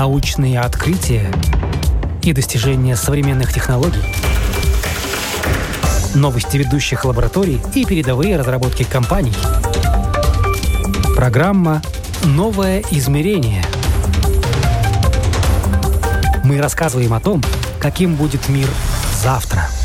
научные открытия и достижения современных технологий, новости ведущих лабораторий и передовые разработки компаний. Программа «Новое измерение». Мы рассказываем о том, каким будет мир завтра –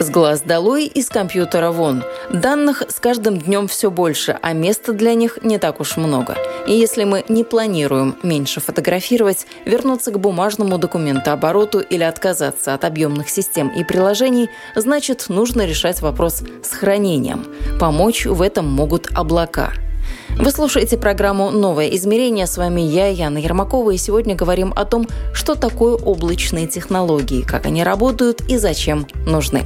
С глаз долой, из компьютера вон. Данных с каждым днем все больше, а места для них не так уж много. И если мы не планируем меньше фотографировать, вернуться к бумажному документообороту или отказаться от объемных систем и приложений, значит, нужно решать вопрос с хранением. Помочь в этом могут облака – вы слушаете программу «Новое измерение». С вами я, Яна Ермакова, и сегодня говорим о том, что такое облачные технологии, как они работают и зачем нужны.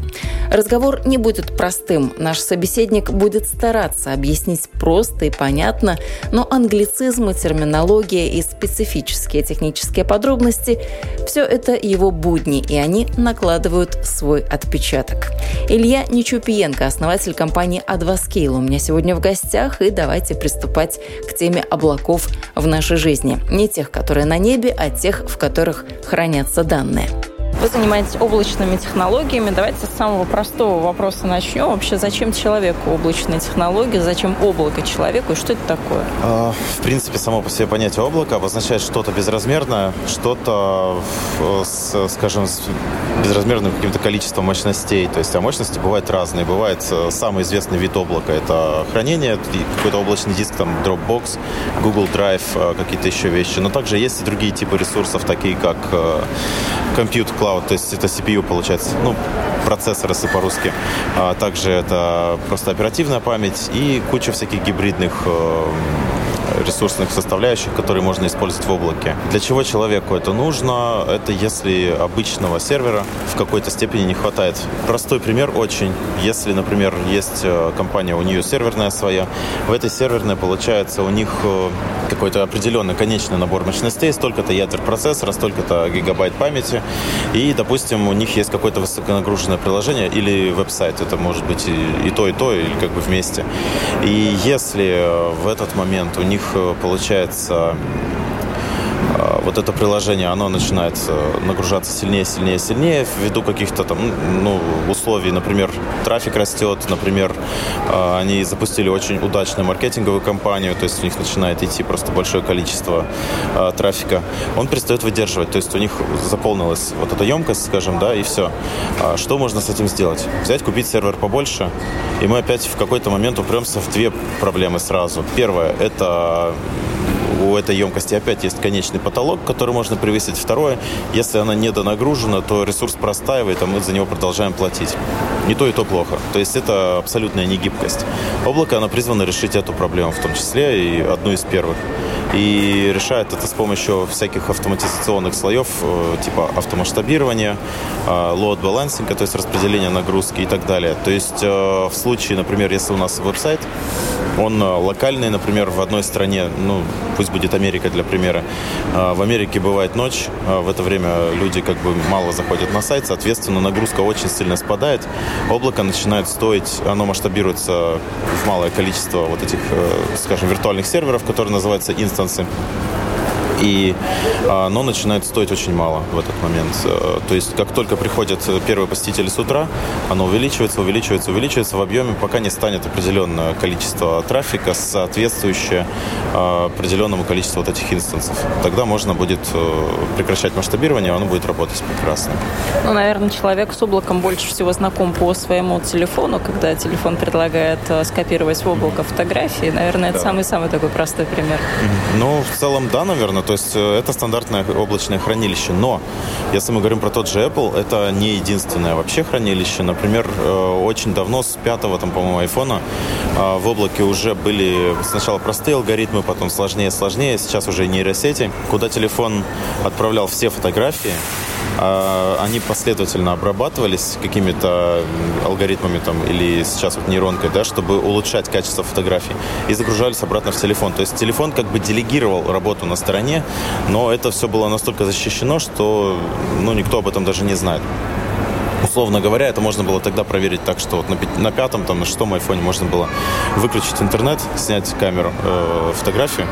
Разговор не будет простым. Наш собеседник будет стараться объяснить просто и понятно, но англицизмы, терминология и специфические технические подробности – все это его будни, и они накладывают свой отпечаток. Илья Нечупиенко, основатель компании Advascale, у меня сегодня в гостях, и давайте приступим приступать к теме облаков в нашей жизни. Не тех, которые на небе, а тех, в которых хранятся данные. Вы занимаетесь облачными технологиями. Давайте с самого простого вопроса начнем. Вообще, зачем человеку облачные технологии? Зачем облако человеку? И что это такое? А, в принципе, само по себе понятие облака обозначает что-то безразмерное, что-то, с, скажем, с безразмерным каким-то количеством мощностей. То есть, а мощности бывают разные. Бывает э, самый известный вид облака – это хранение, какой-то облачный диск, там, Dropbox, Google Drive, э, какие-то еще вещи. Но также есть и другие типы ресурсов, такие как э, Compute Cloud, то есть это CPU получается, ну, процессор, если по-русски. А также это просто оперативная память и куча всяких гибридных э, ресурсных составляющих, которые можно использовать в облаке. Для чего человеку это нужно? Это если обычного сервера в какой-то степени не хватает. Простой пример очень. Если, например, есть э, компания, у нее серверная своя, в этой серверной получается у них э, какой-то определенный конечный набор мощностей, столько-то ядер процессора, столько-то гигабайт памяти, и, допустим, у них есть какое-то высоконагруженное приложение или веб-сайт, это может быть и, и то, и то, или как бы вместе. И если э, в этот момент у них э, получается вот это приложение, оно начинает э, нагружаться сильнее, сильнее, сильнее ввиду каких-то там ну, условий. Например, трафик растет, например, а, они запустили очень удачную маркетинговую кампанию, то есть у них начинает идти просто большое количество а, трафика. Он перестает выдерживать, то есть у них заполнилась вот эта емкость, скажем, да, и все. Что можно с этим сделать? Взять, купить сервер побольше, и мы опять в какой-то момент упремся в две проблемы сразу. Первое – это у этой емкости опять есть конечный потолок, который можно превысить. Второе, если она недонагружена, то ресурс простаивает, а мы за него продолжаем платить. Не то и то плохо. То есть это абсолютная негибкость. Облако, оно призвано решить эту проблему в том числе, и одну из первых. И решает это с помощью всяких автоматизационных слоев, э, типа автомасштабирования, э, load balancing, то есть распределения нагрузки и так далее. То есть э, в случае, например, если у нас веб-сайт, он локальный, например, в одной стране, ну, пусть будет Америка для примера. В Америке бывает ночь, в это время люди как бы мало заходят на сайт, соответственно, нагрузка очень сильно спадает, облако начинает стоить, оно масштабируется в малое количество вот этих, скажем, виртуальных серверов, которые называются instance инстансы. И а, оно начинает стоить очень мало в этот момент. Э, то есть, как только приходят первые посетители с утра, оно увеличивается, увеличивается, увеличивается в объеме, пока не станет определенное количество трафика, соответствующее а, определенному количеству вот этих инстансов. Тогда можно будет э, прекращать масштабирование, оно будет работать прекрасно. Ну, наверное, человек с облаком больше всего знаком по своему телефону, когда телефон предлагает э, скопировать в облако фотографии. Наверное, это самый-самый такой простой пример. Ну, в целом, да, наверное. То есть э, это стандартное облачное хранилище. Но если мы говорим про тот же Apple, это не единственное вообще хранилище. Например, э, очень давно, с пятого, там, по-моему, айфона, э, в облаке уже были сначала простые алгоритмы, потом сложнее, сложнее. Сейчас уже нейросети, куда телефон отправлял все фотографии, они последовательно обрабатывались какими-то алгоритмами там, или сейчас вот нейронкой, да, чтобы улучшать качество фотографий, и загружались обратно в телефон. То есть телефон как бы делегировал работу на стороне, но это все было настолько защищено, что ну, никто об этом даже не знает. Условно говоря, это можно было тогда проверить так, что вот на, на пятом, там, на шестом айфоне можно было выключить интернет, снять камеру, э, фотографию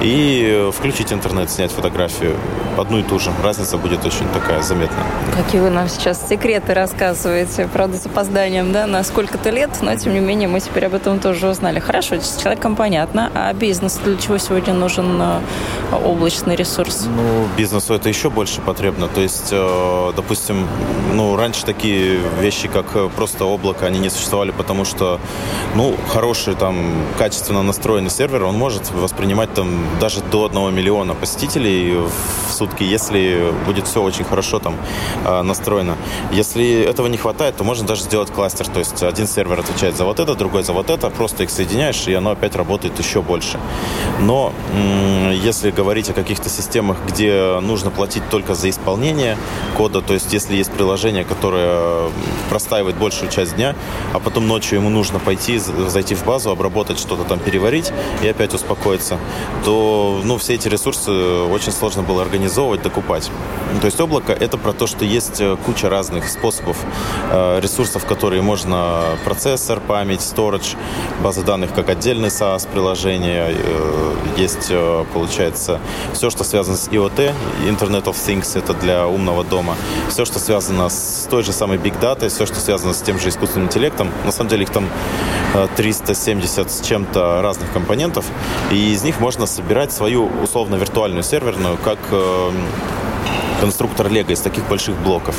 и включить интернет, снять фотографию. Одну и ту же. Разница будет очень такая заметная. Какие вы нам сейчас секреты рассказываете, правда, с опозданием, да, на сколько-то лет, но тем не менее мы теперь об этом тоже узнали. Хорошо, с человеком понятно, а бизнес для чего сегодня нужен э, облачный ресурс? Ну, бизнесу это еще больше потребно. То есть, э, допустим, ну, раньше такие вещи, как э, просто облако, они не существовали, потому что, ну, хороший там качественно настроенный сервер, он может воспринимать там даже до одного миллиона посетителей в сутки, если будет все очень хорошо там э, настроено. Если этого не хватает, то можно даже сделать кластер, то есть один сервер отвечает за вот это, другой за вот это, просто их соединяешь, и оно опять работает еще больше. Но если говорить о каких-то системах, где нужно платить только за исполнение кода, то есть если есть приложение, которое простаивает большую часть дня, а потом ночью ему нужно пойти, зайти в базу, обработать что-то там, переварить и опять успокоиться, то ну, все эти ресурсы очень сложно было организовывать, докупать. То есть облако — это про то, что есть э, куча разных способов э, ресурсов, которые можно процессор, память, storage, базы данных как отдельный SaaS-приложение, э, есть, получается, все, что связано с IoT, Internet of Things, это для умного дома, все, что связано с той же самой Big Data, все, что связано с тем же искусственным интеллектом. На самом деле их там 370 с чем-то разных компонентов, и из них можно собирать свою условно-виртуальную серверную, как конструктор Лего из таких больших блоков.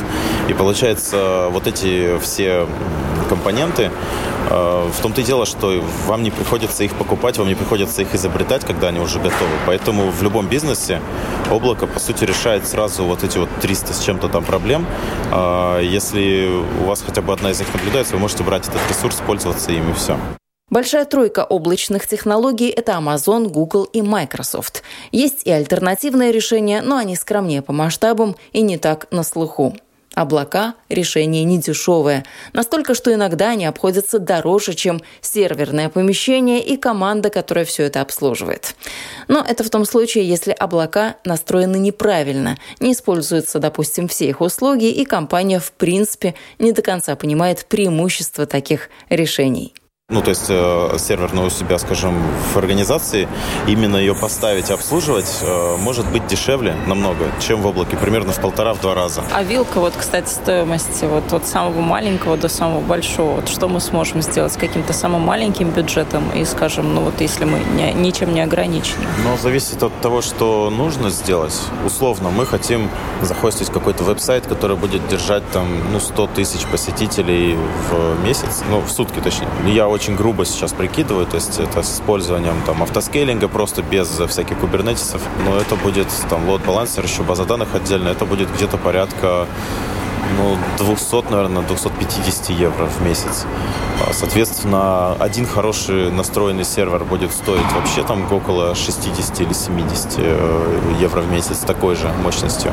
И получается, вот эти все компоненты, э, в том-то и дело, что вам не приходится их покупать, вам не приходится их изобретать, когда они уже готовы. Поэтому в любом бизнесе облако, по сути, решает сразу вот эти вот 300 с чем-то там проблем. Э, если у вас хотя бы одна из них наблюдается, вы можете брать этот ресурс, пользоваться им и все. Большая тройка облачных технологий – это Amazon, Google и Microsoft. Есть и альтернативные решения, но они скромнее по масштабам и не так на слуху. Облака – решение недешевое. Настолько, что иногда они обходятся дороже, чем серверное помещение и команда, которая все это обслуживает. Но это в том случае, если облака настроены неправильно, не используются, допустим, все их услуги, и компания в принципе не до конца понимает преимущества таких решений. Ну, то есть э, серверную у себя, скажем, в организации, именно ее поставить и обслуживать э, может быть дешевле намного, чем в облаке, примерно в полтора-два раза. А вилка, вот, кстати, стоимости вот от самого маленького до самого большого, вот что мы сможем сделать с каким-то самым маленьким бюджетом и, скажем, ну вот если мы не, ничем не ограничены? Ну, зависит от того, что нужно сделать. Условно, мы хотим захостить какой-то веб-сайт, который будет держать там, ну, 100 тысяч посетителей в месяц, ну, в сутки точнее. Я очень грубо сейчас прикидываю, то есть это с использованием там автоскейлинга просто без всяких кубернетисов, но это будет там лот-балансер, еще база данных отдельно, это будет где-то порядка ну, 200, наверное, 250 евро в месяц. А, соответственно, один хороший настроенный сервер будет стоить вообще там около 60 или 70 э, евро в месяц такой же мощностью.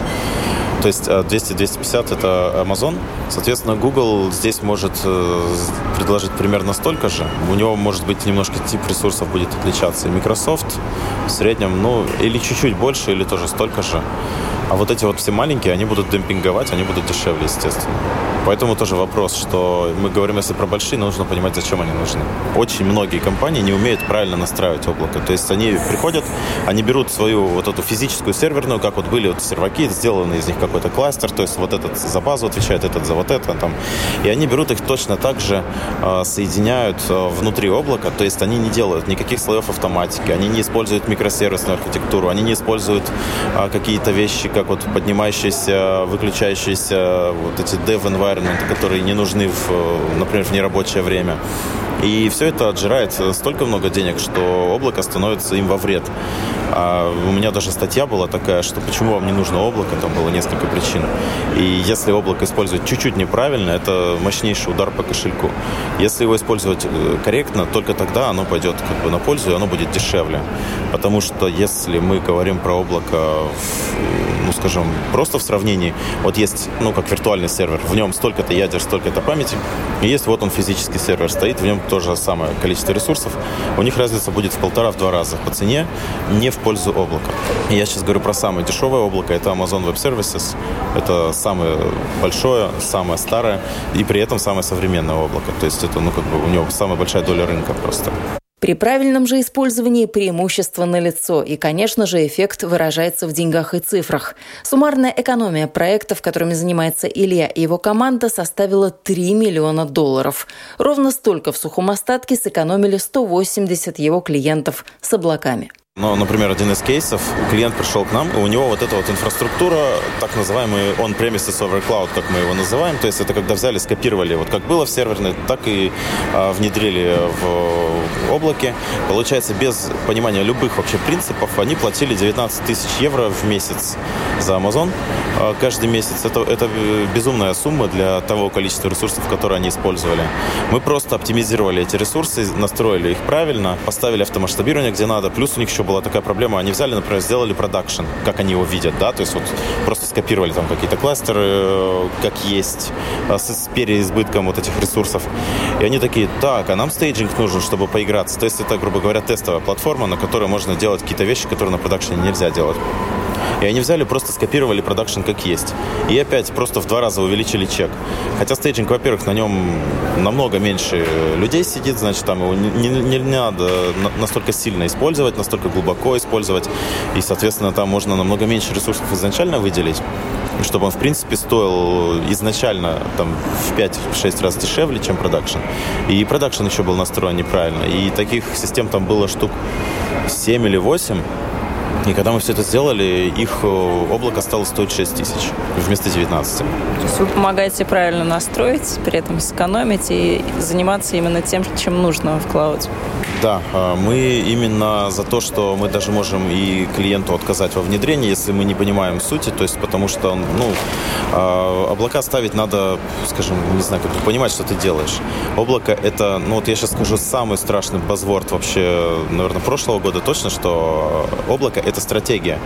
То есть 200-250 э, это Amazon. Соответственно, Google здесь может э, предложить примерно столько же. У него, может быть, немножко тип ресурсов будет отличаться. И Microsoft в среднем, ну, или чуть-чуть больше, или тоже столько же. А вот эти вот все маленькие, они будут демпинговать, они будут дешевле, естественно. Поэтому тоже вопрос, что мы говорим, если про большие, нужно понимать, зачем они нужны. Очень многие компании не умеют правильно настраивать облако. То есть они приходят, они берут свою вот эту физическую серверную, как вот были вот серваки, сделаны из них какой-то кластер, то есть вот этот за базу отвечает, этот за вот это там. И они берут их точно так же, э, соединяют э, внутри облака, то есть они не делают никаких слоев автоматики, они не используют микросервисную архитектуру, они не используют э, какие-то вещи, как вот поднимающиеся, выключающиеся вот эти dev environment которые не нужны, в, например, в нерабочее время. И все это отжирает столько много денег, что облако становится им во вред. А у меня даже статья была такая, что почему вам не нужно облако, там было несколько причин. И если облако использовать чуть-чуть неправильно, это мощнейший удар по кошельку. Если его использовать э, корректно, только тогда оно пойдет как бы на пользу, и оно будет дешевле. Потому что если мы говорим про облако ну, скажем, просто в сравнении. Вот есть, ну, как виртуальный сервер, в нем столько-то ядер, столько-то памяти, и есть вот он физический сервер стоит, в нем то же самое количество ресурсов. У них разница будет в полтора-два раза по цене, не в пользу облака. Я сейчас говорю про самое дешевое облако, это Amazon Web Services. Это самое большое, самое старое и при этом самое современное облако. То есть это, ну, как бы у него самая большая доля рынка просто. При правильном же использовании преимущество налицо, и, конечно же, эффект выражается в деньгах и цифрах. Суммарная экономия проектов, которыми занимается Илья и его команда, составила 3 миллиона долларов. Ровно столько в сухом остатке сэкономили 180 его клиентов с облаками. Но, например, один из кейсов, клиент пришел к нам, и у него вот эта вот инфраструктура, так называемый on-premises over cloud, как мы его называем, то есть это когда взяли, скопировали, вот как было в серверной, так и а, внедрили в облаке. Получается, без понимания любых вообще принципов, они платили 19 тысяч евро в месяц за Amazon а, каждый месяц. Это, это безумная сумма для того количества ресурсов, которые они использовали. Мы просто оптимизировали эти ресурсы, настроили их правильно, поставили автомасштабирование, где надо, плюс у них еще еще была такая проблема, они взяли, например, сделали production, как они его видят, да, то есть вот просто скопировали там какие-то кластеры, э, как есть, а, с, переизбытком вот этих ресурсов. И они такие, так, а нам staging нужен, чтобы поиграться. То есть это, грубо говоря, тестовая платформа, на которой можно делать какие-то вещи, которые на production е нельзя делать. И они взяли, просто скопировали production как есть. И опять просто в два раза увеличили чек. Хотя staging, во-первых, на нем намного меньше людей сидит, значит, там его не, не, не надо настолько сильно использовать, настолько глубоко использовать. И, соответственно, там можно намного меньше ресурсов изначально выделить чтобы он, в принципе, стоил изначально там, в 5-6 раз дешевле, чем production. И production еще был настроен неправильно. И таких систем там было штук 7 или 8. И когда мы все это сделали, их э, облако стало стоить 6 тысяч вместо 19. То есть вы помогаете правильно настроить, при этом сэкономить и заниматься именно тем, чем нужно в клауде? Да, а, мы именно за то, что мы даже можем и клиенту отказать во внедрении, если мы не понимаем сути, то есть потому что, ну, а, облака ставить надо, скажем, не знаю, как понимать, что ты делаешь. Облако это, ну вот я сейчас скажу, самый страшный базворд вообще, наверное, прошлого года точно, что облако это стратегия.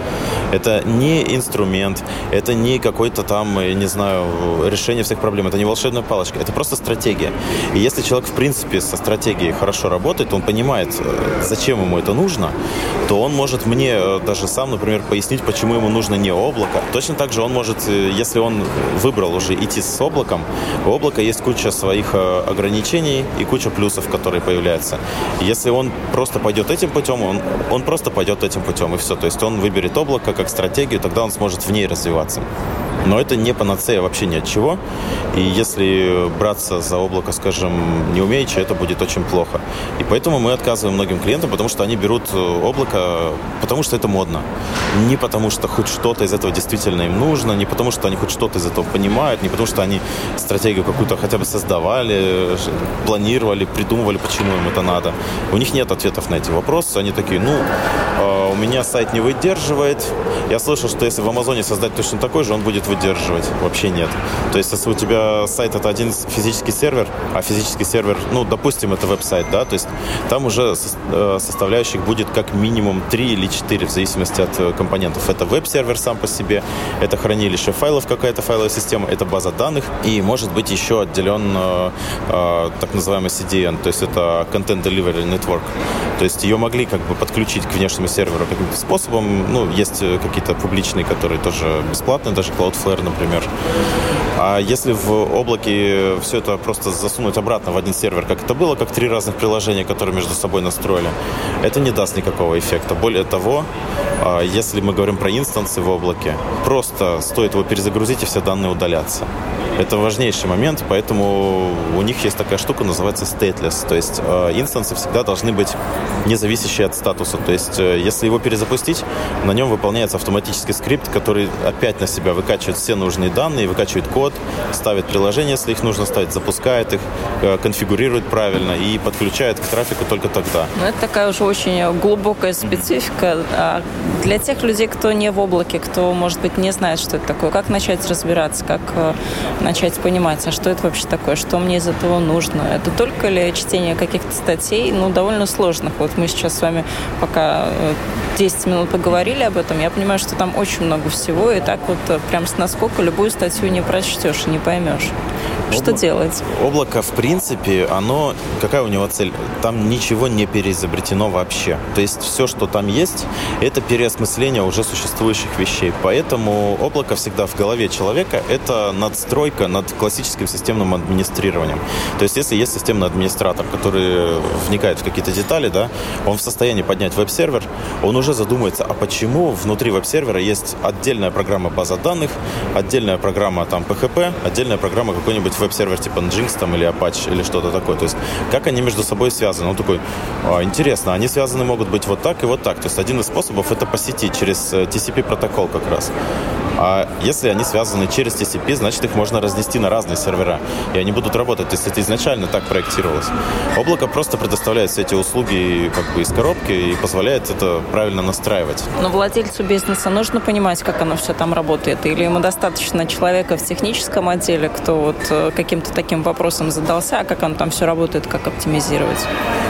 Это не инструмент, это не какой-то там, я не знаю, решение всех проблем, это не волшебная палочка, это просто стратегия. И если человек, в принципе, со стратегией хорошо работает, он понимает, э, зачем ему это нужно, то он может мне э, даже сам, например, пояснить, почему ему нужно не облако. Точно так же он может, э, если он выбрал уже идти с облаком, у облака есть куча своих ограничений и куча плюсов, которые появляются. Если он просто пойдет этим путем, он, он просто пойдет этим путем, и все. То есть он выберет облако как стратегию, тогда он сможет в ней развиваться. Но это не панацея вообще ни от чего. И если браться за облако, скажем, не умеючи, это будет очень плохо. И поэтому мы отказываем многим клиентам, потому что они берут э, облако, потому что это модно. Не потому что хоть что-то из этого действительно им нужно, не потому что они хоть что-то из этого понимают, не потому что они стратегию какую-то хотя бы создавали, планировали, придумывали, почему им это надо. У них нет ответов на эти вопросы. Они такие, ну, э, у меня сайт не выдерживает. Я слышал, что если в Амазоне создать точно такой же, он будет выдерживать. Вообще нет. То есть, если у тебя сайт это один физический сервер, а физический сервер, ну, допустим, это веб-сайт, да, то есть там уже э, составляющих будет как минимум 3 или 4 в зависимости от э, компонентов. Это веб-сервер сам по себе, это хранилище файлов, какая-то файловая система, это база данных, и может быть еще отделен э, э, так называемый CDN, то есть это Content Delivery Network. То есть ее могли как бы подключить к внешнему серверу каким-то способом. Ну, есть какие-то публичные, которые тоже бесплатные, даже Cloudflare, например. А если в облаке все это просто засунуть обратно в один сервер, как это было, как три разных приложения, которые между собой настроили, это не даст никакого эффекта. Более того, а, если мы говорим про инстансы в облаке, просто стоит его перезагрузить, и все данные удалятся. Это важнейший момент, поэтому у них есть такая штука, называется stateless. То есть э, инстансы всегда должны быть независящие от статуса. То есть э, если его перезапустить, на нем выполняется автоматический скрипт, который опять на себя выкачивает все нужные данные, выкачивает код, ставит приложение, если их нужно ставить, запускает их, э, конфигурирует правильно и подключает к трафику только тогда. Ну, это такая уже очень глубокая специфика. А для тех людей, кто не в облаке, кто, может быть, не знает, что это такое, как начать разбираться, как начать понимать, а что это вообще такое, что мне из этого нужно. Это только ли чтение каких-то статей, ну, довольно сложных. Вот мы сейчас с вами пока 10 э, минут поговорили об этом, я понимаю, что там очень много всего, и так вот э, прям с наскока любую статью не прочтешь и не поймешь. Что Обла... делать? Облако, в принципе, оно... Какая у него цель? Там ничего не переизобретено вообще. То есть все, что там есть, это переосмысление уже существующих вещей. Поэтому облако всегда в голове человека — это надстройка над классическим системным администрированием. То есть если есть системный администратор, который вникает в какие-то детали, да, он в состоянии поднять веб-сервер, он уже задумается, а почему внутри веб-сервера есть отдельная программа база данных, отдельная программа там PHP, отдельная программа какой-нибудь веб-сервер типа Nginx там, или Apache или что-то такое. То есть как они между собой связаны? Он такой, а, интересно, они связаны могут быть вот так и вот так. То есть один из способов это по сети, через э, TCP протокол как раз. А если они связаны через TCP, значит их можно разнести на разные сервера, и они будут работать. Есть это изначально так проектировалось. Облако просто предоставляет все эти услуги как бы из коробки и позволяет это правильно настраивать. Но владельцу бизнеса нужно понимать, как оно все там работает, или ему достаточно человека в техническом отделе, кто вот э, каким-то таким вопросом задался, а как оно там все работает, как оптимизировать?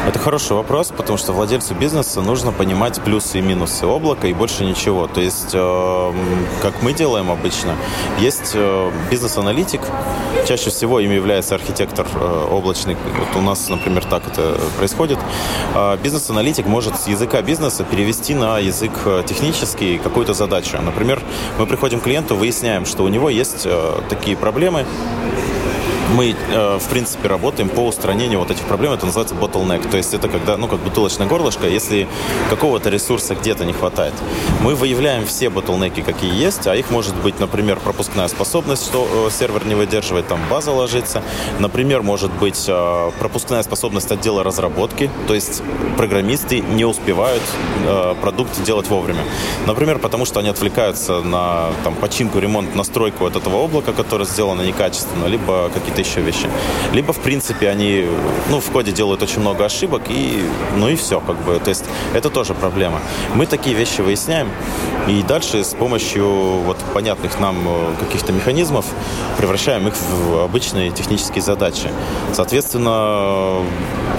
Это хороший вопрос, потому что владельцу бизнеса нужно понимать плюсы и минусы облака и больше ничего. То есть, э, как мы делаем обычно. Есть э, бизнес-аналитик, чаще всего им является архитектор э, облачный. Вот у нас, например, так это происходит. А бизнес-аналитик может с языка бизнеса перевести на язык э, технический какую-то задачу. Например, мы приходим к клиенту, выясняем, что у него есть такие проблемы, мы, э, в принципе, работаем по устранению вот этих проблем. Это называется bottleneck. То есть это когда, ну, как бутылочное горлышко, если какого-то ресурса где-то не хватает. Мы выявляем все bottleneck, какие есть, а их может быть, например, пропускная способность, что э, сервер не выдерживает, там база ложится. Например, может быть э, пропускная способность отдела разработки, то есть программисты не успевают продукт делать вовремя. Например, потому что они отвлекаются на там, починку, ремонт, настройку вот этого облака, которое сделано некачественно, либо какие-то какие-то еще вещи. Либо, в принципе, они ну, в коде делают очень много ошибок, и, ну и все, как бы. То есть это тоже проблема. Мы такие вещи выясняем, и дальше с помощью вот понятных нам э, каких-то механизмов превращаем их в обычные технические задачи. Соответственно,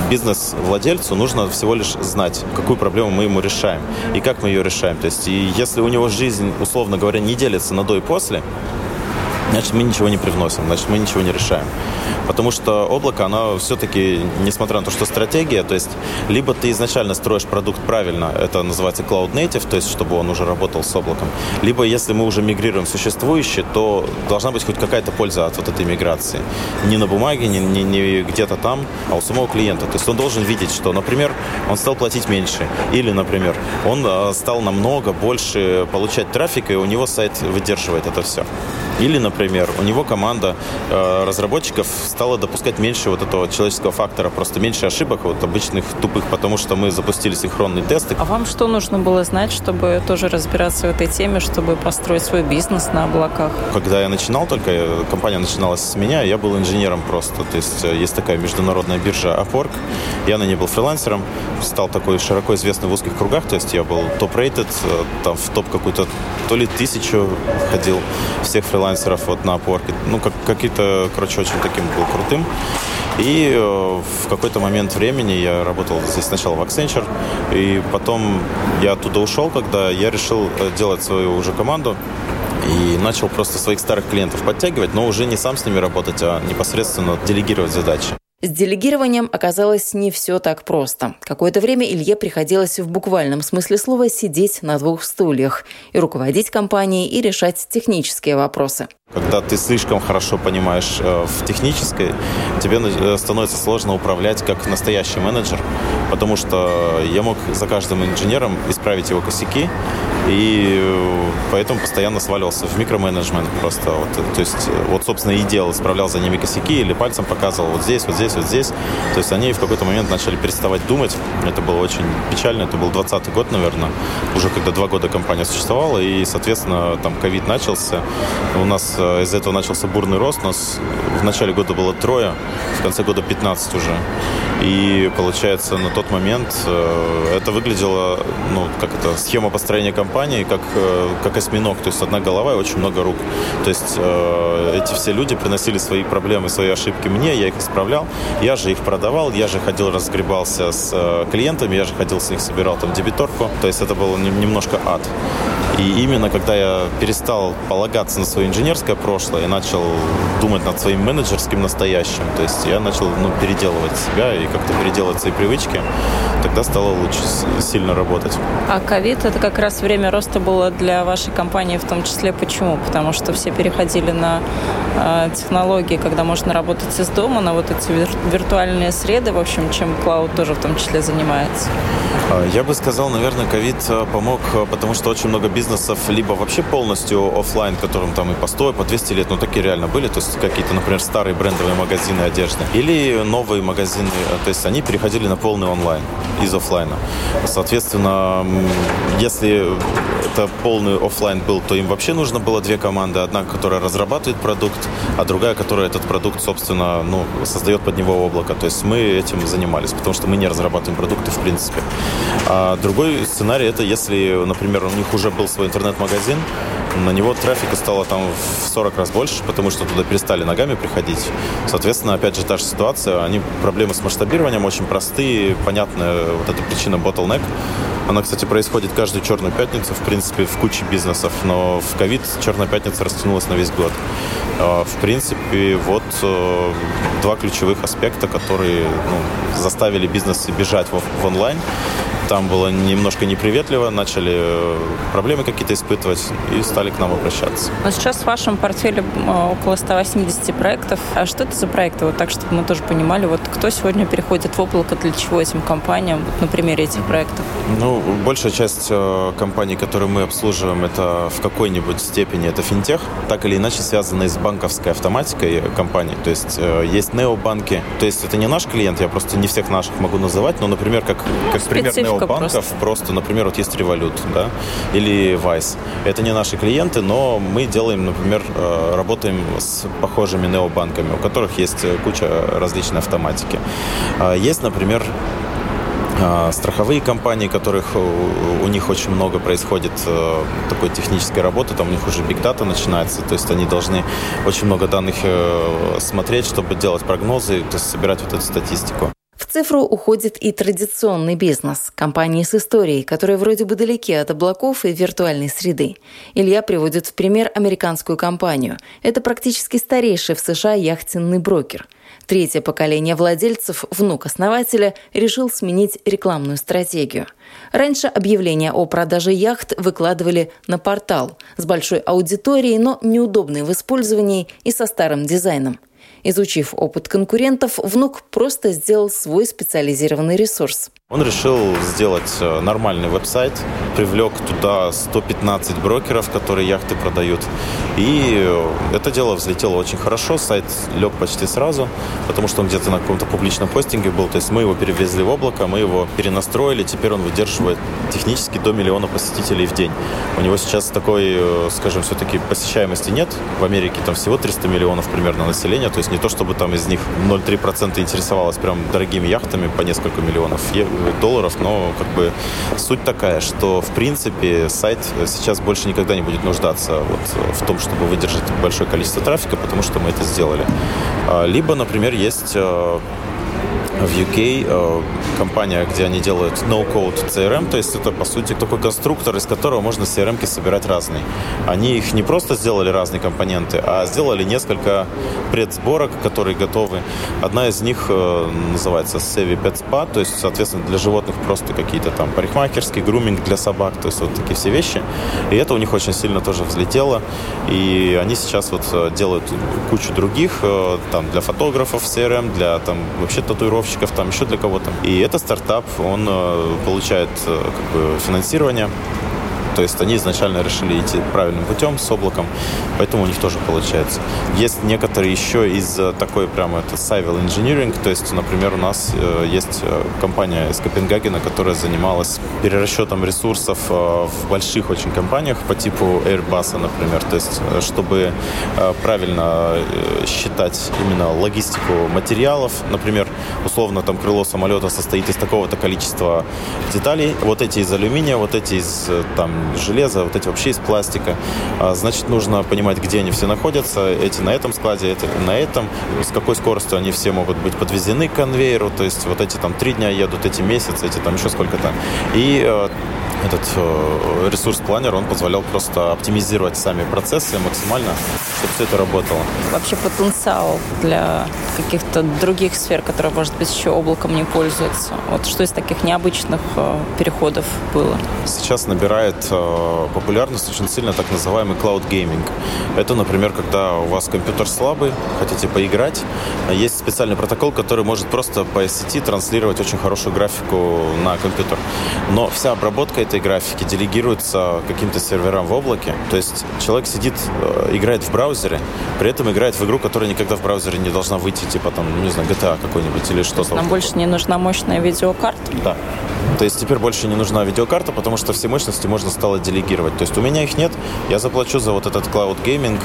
бизнес-владельцу нужно всего лишь знать, какую проблему мы ему решаем и как мы ее решаем. То есть, и если у него жизнь, условно говоря, не делится на до и после, значит, мы ничего не привносим, значит, мы ничего не решаем. Потому что облако, оно все-таки, несмотря на то, что стратегия, то есть либо ты изначально строишь продукт правильно, это называется cloud native, то есть чтобы он уже работал с облаком, либо если мы уже мигрируем существующий, то должна быть хоть какая-то польза от вот этой миграции. Не на бумаге, не, не, не где-то там, а у самого клиента. То есть он должен видеть, что, например, он стал платить меньше, или, например, он а, стал намного больше получать трафика, и у него сайт выдерживает это все. Или, например, у него команда э, разработчиков стала допускать меньше вот этого человеческого фактора, просто меньше ошибок вот обычных тупых, потому что мы запустили синхронные тесты. А вам что нужно было знать, чтобы тоже разбираться в этой теме, чтобы построить свой бизнес на облаках? Когда я начинал только, э, компания начиналась с меня, я был инженером просто. То есть э, есть такая международная биржа Upwork. Я на ней был фрилансером, стал такой широко известный в узких кругах, то есть я был топ-рейтед, э, там в топ какую-то то ли тысячу ходил всех фрилансеров вот на Upwork. Ну, как, какие-то, короче, очень таким был крутым. И э, в какой-то момент времени я работал здесь сначала в Accenture, и потом я оттуда ушел, когда я решил э, делать свою уже команду и начал просто своих старых клиентов подтягивать, но уже не сам с ними работать, а непосредственно делегировать задачи. С делегированием оказалось не все так просто. Какое-то время Илье приходилось в буквальном смысле слова сидеть на двух стульях и руководить компанией, и решать технические вопросы. Когда ты слишком хорошо понимаешь э, в технической, тебе э, становится сложно управлять как настоящий менеджер, потому что я мог за каждым инженером исправить его косяки, и э, поэтому постоянно сваливался в микроменеджмент просто. Вот, то есть, вот, собственно, и делал, исправлял за ними косяки или пальцем показывал вот здесь, вот здесь, вот здесь. То есть они в какой-то момент начали переставать думать. Это было очень печально. Это был 20 год, наверное, уже когда два года компания существовала, и, соответственно, там ковид начался. У нас из этого начался бурный рост. Нас в начале года было трое, конце года 15 уже. И получается, на тот момент э, это выглядело, ну, как это, схема построения компании, как, э, как осьминог. То есть одна голова и очень много рук. То есть э, эти все люди приносили свои проблемы, свои ошибки мне, я их исправлял. Я же их продавал, я же ходил, разгребался с э, клиентами, я же ходил с них, собирал там дебиторку. То есть это был немножко ад. И именно когда я перестал полагаться на свое инженерское прошлое и начал думать над своим менеджерским настоящим, то есть я начал ну, переделывать себя и как-то переделать свои привычки, тогда стало лучше сильно работать. А ковид это как раз время роста было для вашей компании в том числе. Почему? Потому что все переходили на э, технологии, когда можно работать из дома, на вот эти вир- виртуальные среды, в общем, чем клауд тоже в том числе занимается. А, я бы сказал, наверное, ковид э, помог, э, потому что очень много бизнесов либо вообще полностью офлайн, которым там и по 100, и по 200 лет, ну такие реально были, то есть какие-то, например, старые брендовые магазины одежды, или новые магазины, то есть они переходили на полный онлайн из офлайна. Соответственно, если это полный офлайн был, то им вообще нужно было две команды. Одна, которая разрабатывает продукт, а другая, которая этот продукт, собственно, ну, создает под него облако. То есть мы этим занимались, потому что мы не разрабатываем продукты в принципе. А другой сценарий это если, например, у них уже был свой интернет-магазин, на него трафика стало там в 40 раз больше, потому что туда перестали ногами приходить. Соответственно, опять же, та же ситуация. Они проблемы с масштабированием очень простые, понятная вот эта причина bottleneck. Она, кстати, происходит каждую черную пятницу, в принципе, в куче бизнесов, но в ковид черная пятница растянулась на весь год. А, в принципе, вот э, два ключевых аспекта, которые ну, заставили бизнесы бежать в, в онлайн там было немножко неприветливо, начали э, проблемы какие-то испытывать и стали к нам обращаться. Но сейчас в вашем портфеле около 180 проектов. А что это за проекты? Вот так, чтобы мы тоже понимали, вот кто сегодня переходит в облако, для чего этим компаниям, вот на примере этих проектов? Ну, большая часть э, компаний, которые мы обслуживаем, это в какой-нибудь степени это финтех, так или иначе связанные с банковской автоматикой компании. То есть э, есть необанки, то есть это не наш клиент, я просто не всех наших могу называть, но, например, как, как пример нео банков просто. просто, например, вот есть Revolut, да, или Vice. Это не наши клиенты, но мы делаем, например, э, работаем с похожими необанками, у которых есть куча различной автоматики. А есть, например, э, страховые компании, которых у них очень много происходит э, такой технической работы, там у них уже биг дата начинается, то есть они должны очень много данных смотреть, чтобы делать прогнозы, то есть собирать вот эту статистику. В цифру уходит и традиционный бизнес, компании с историей, которые вроде бы далеки от облаков и виртуальной среды. Илья приводит в пример американскую компанию. Это практически старейший в США яхтенный брокер. Третье поколение владельцев, внук основателя, решил сменить рекламную стратегию. Раньше объявления о продаже яхт выкладывали на портал с большой аудиторией, но неудобной в использовании и со старым дизайном. Изучив опыт конкурентов, внук просто сделал свой специализированный ресурс. Он решил сделать э, нормальный веб-сайт, привлек туда 115 брокеров, которые яхты продают. И э, это дело взлетело очень хорошо, сайт лег почти сразу, потому что он где-то на каком-то публичном хостинге был. То есть мы его перевезли в облако, мы его перенастроили, теперь он выдерживает технически до миллиона посетителей в день. У него сейчас такой, э, скажем, все-таки посещаемости нет. В Америке там всего 300 миллионов примерно населения, то есть не то, чтобы там из них 0,3% интересовалось прям дорогими яхтами по несколько миллионов долларов, но как бы суть такая, что в принципе сайт сейчас больше никогда не будет нуждаться вот в том, чтобы выдержать большое количество трафика, потому что мы это сделали. А, либо, например, есть а, в UK э, компания, где они делают no-code CRM, то есть это, по сути, такой конструктор, из которого можно CRM-ки собирать разные. Они их не просто сделали разные компоненты, а сделали несколько предсборок, которые готовы. Одна из них э, называется Savvy Pet Spa, то есть, соответственно, для животных просто какие-то там парикмахерские, груминг для собак, то есть вот такие все вещи. И это у них очень сильно тоже взлетело. И они сейчас вот э, делают кучу других, там, для фотографов CRM, для там вообще татуировщиков, разработчиков, там еще для кого-то. И этот стартап, он э, получает э, как бы, финансирование То есть они изначально решили идти правильным путем с облаком, поэтому у них тоже получается. Есть некоторые еще из такой прямо это Civil Engineering, то есть, например, у нас э, есть э, компания из Копенгагена, которая занималась перерасчетом ресурсов э, в больших очень компаниях по типу Airbus, например, то есть, чтобы правильно считать именно логистику материалов, например, условно там крыло самолета состоит из такого-то количества деталей, вот эти из алюминия, вот эти из там железа, вот эти вообще из пластика, а, значит, нужно понимать, где они все находятся, эти на этом складе, эти на этом, с какой скоростью они все могут быть подвезены к конвейеру, то есть вот эти там три дня едут, эти месяц, эти там еще сколько-то. И э, этот э, ресурс-планер, он позволял просто оптимизировать сами процессы максимально, чтобы все это работало. Вообще потенциал для каких-то других сфер, которые, может быть, еще облаком не пользуются. Вот что из таких необычных э, переходов было? Сейчас набирает э, популярность очень сильно так называемый cloud gaming. Это, например, когда у вас компьютер слабый, хотите поиграть, есть специальный протокол, который может просто по сети транслировать очень хорошую графику на компьютер. Но вся обработка этой графики делегируется каким-то серверам в облаке. То есть человек сидит, э, играет в браузере, при этом играет в игру, которая никогда в браузере не должна выйти, типа там, не знаю, GTA какой-нибудь или что-то. Нам больше не нужна мощная видеокарта? Да. То есть теперь больше не нужна видеокарта, потому что все мощности можно стало делегировать. То есть у меня их нет, я заплачу за вот этот Cloud Gaming,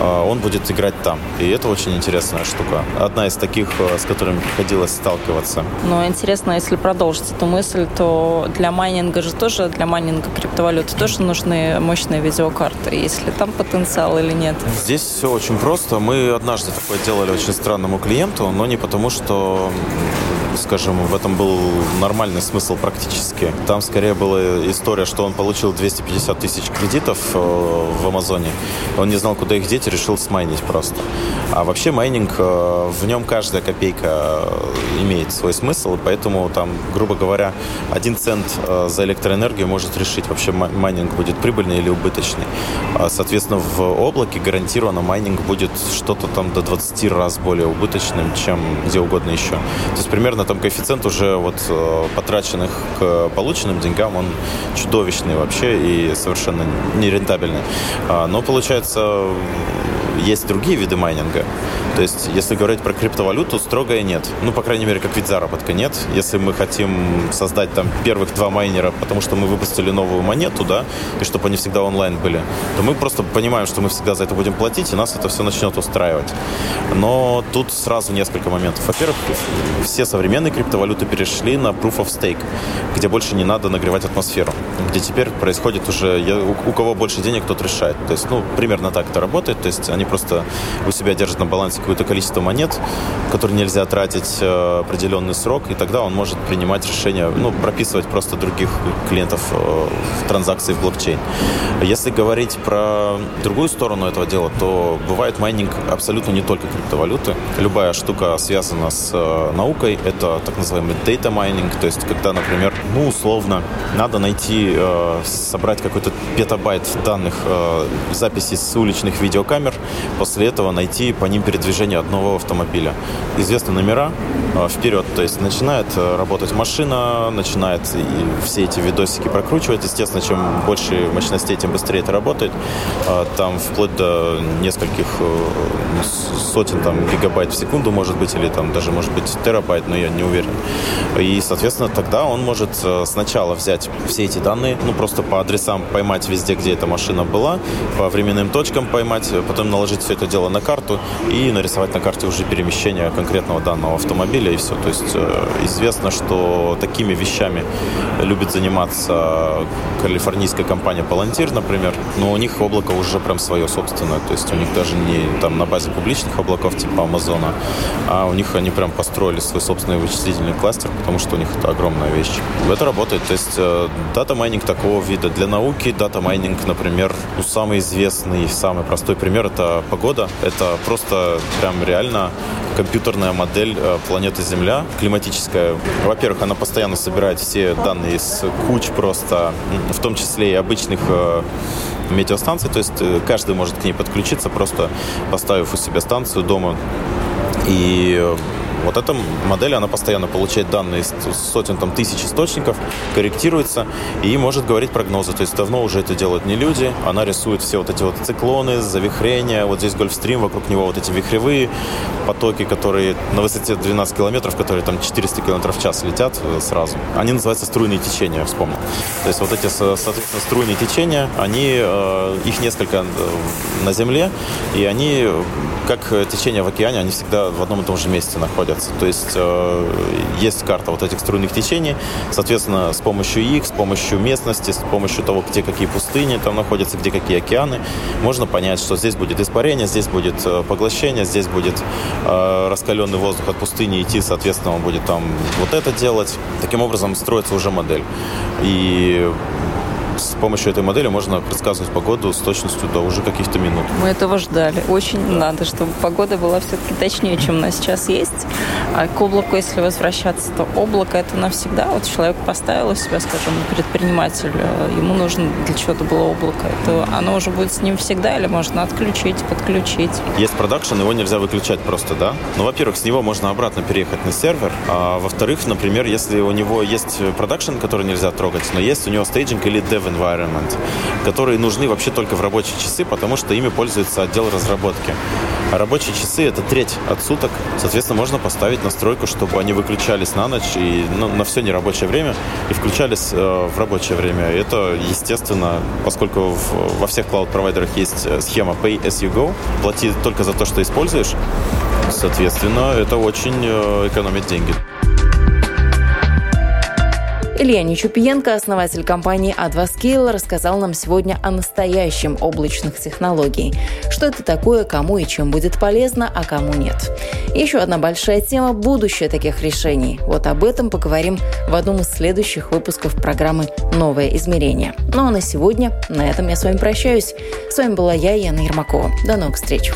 а, он будет играть там. И это очень интересная штука. Одна из таких, э, с которыми приходилось сталкиваться. Но интересно, если продолжить эту мысль, то для майнинга же тоже, для майнинга криптовалюты тоже нужны мощные видеокарты. Есть ли там потенциал или нет? Здесь все очень просто. Мы однажды такое делали очень странному клиенту, но не потому, что скажем, в этом был нормальный смысл практически. Там скорее была история, что он получил 250 тысяч кредитов э, в Амазоне. Он не знал, куда их деть, решил смайнить просто. А вообще майнинг, э, в нем каждая копейка э, имеет свой смысл, и поэтому там, грубо говоря, один цент за электроэнергию может решить, вообще майнинг будет прибыльный или убыточный. А, соответственно, в облаке гарантированно майнинг будет что-то там до 20 раз более убыточным, чем где угодно еще. То есть примерно там коэффициент уже вот э, потраченных к полученным деньгам, он чудовищный вообще и совершенно нерентабельный. А, но получается, есть другие виды майнинга. То есть, если говорить про криптовалюту, строгое нет. Ну, по крайней мере, как вид заработка нет. Если мы хотим создать там первых два майнера, потому что мы выпустили новую монету, да, и чтобы они всегда онлайн были, то мы просто понимаем, что мы всегда за это будем платить, и нас это все начнет устраивать. Но тут сразу несколько моментов. Во-первых, все современные криптовалюты перешли на Proof of Stake, где больше не надо нагревать атмосферу, где теперь происходит уже, у кого больше денег, тот решает. То есть, ну, примерно так это работает. То есть, они просто у себя держат на балансе какое-то количество монет, которые нельзя тратить э, определенный срок, и тогда он может принимать решение, ну, прописывать просто других клиентов э, в транзакции в блокчейн. Если говорить про другую сторону этого дела, то бывает майнинг абсолютно не только криптовалюты. Любая штука связана с э, наукой, это так называемый data mining, то есть когда, например, ну, условно, надо найти, собрать какой-то петабайт данных записей с уличных видеокамер, после этого найти по ним передвижение одного автомобиля. Известны номера э, вперед, то есть начинает э, работать машина, начинает все эти видосики прокручивать. Естественно, чем больше мощностей, тем быстрее это работает. Э, там вплоть до нескольких сотен там, гигабайт в секунду, может быть, или там даже, может быть, терабайт, но я не уверен. И, соответственно, тогда он может сначала взять все эти данные, ну, просто по адресам поймать везде, где эта машина была, по временным точкам поймать, потом наложить все это дело на карту и нарисовать на карте уже перемещение конкретного данного автомобиля и все. То есть э, известно, что такими вещами любит заниматься калифорнийская компания Palantir, например, но у них облако уже прям свое собственное, то есть у них даже не там на базе публичных облаков типа Амазона, а у них они прям построили свой собственный вычислительный кластер, потому что у них это огромная вещь. Это работает, то есть э, data mining такого вида. Для науки data mining, например, ну, самый известный, самый простой пример это погода. Это просто прям реально компьютерная модель э, планеты Земля, климатическая. Во-первых, она постоянно собирает все данные из куч просто, в том числе и обычных э, метеостанций, то есть э, каждый может к ней подключиться, просто поставив у себя станцию дома. И Вот эта модель, она постоянно получает данные из сотен там, тысяч источников, корректируется и может говорить прогнозы. То есть давно уже это делают не люди. Она рисует все вот эти вот циклоны, завихрения. Вот здесь Гольфстрим, вокруг него вот эти вихревые потоки, которые на высоте 12 километров, которые там 400 километров в час летят э, сразу. Они называются струйные течения, я вспомнил. То есть вот эти, соответственно, струйные течения, они, э, их несколько э, на Земле, и они, как течения в океане, они всегда в одном и том же месте находятся. То есть есть карта вот этих струйных течений, соответственно, с помощью их, с помощью местности, с помощью того, где какие пустыни там находятся, где какие океаны, можно понять, что здесь будет испарение, здесь будет поглощение, здесь будет раскаленный воздух от пустыни идти, соответственно, он будет там вот это делать. Таким образом строится уже модель. И с помощью этой модели можно предсказывать погоду с точностью до уже каких-то минут. Мы этого ждали. Очень да. надо, чтобы погода была все-таки точнее, чем у нас сейчас есть. А к облаку, если возвращаться, то облако это навсегда. Вот человек поставил у себя, скажем, предприниматель, э, ему нужно для чего-то было облако. Это оно уже будет с ним всегда или можно отключить, подключить? Есть production, его нельзя выключать просто, да? Ну, во-первых, с него можно обратно переехать на сервер, а во-вторых, например, если у него есть production, который нельзя трогать, но есть у него staging или dev environment, которые нужны вообще только в рабочие часы, потому что ими пользуется отдел разработки. А рабочие часы — это треть от суток. Соответственно, можно поставить настройку, чтобы они выключались на ночь и ну, на все нерабочее время и включались э, в рабочее время. Это, естественно, поскольку в, во всех клауд-провайдерах есть э, схема Pay as you go, плати только за то, что используешь, соответственно, это очень э, экономит деньги. Илья Нечупиенко, основатель компании Advascale, рассказал нам сегодня о настоящем облачных технологий. Что это такое, кому и чем будет полезно, а кому нет. Еще одна большая тема – будущее таких решений. Вот об этом поговорим в одном из следующих выпусков программы «Новое измерение». Ну а на сегодня на этом я с вами прощаюсь. С вами была я, Яна Ермакова. До новых встреч.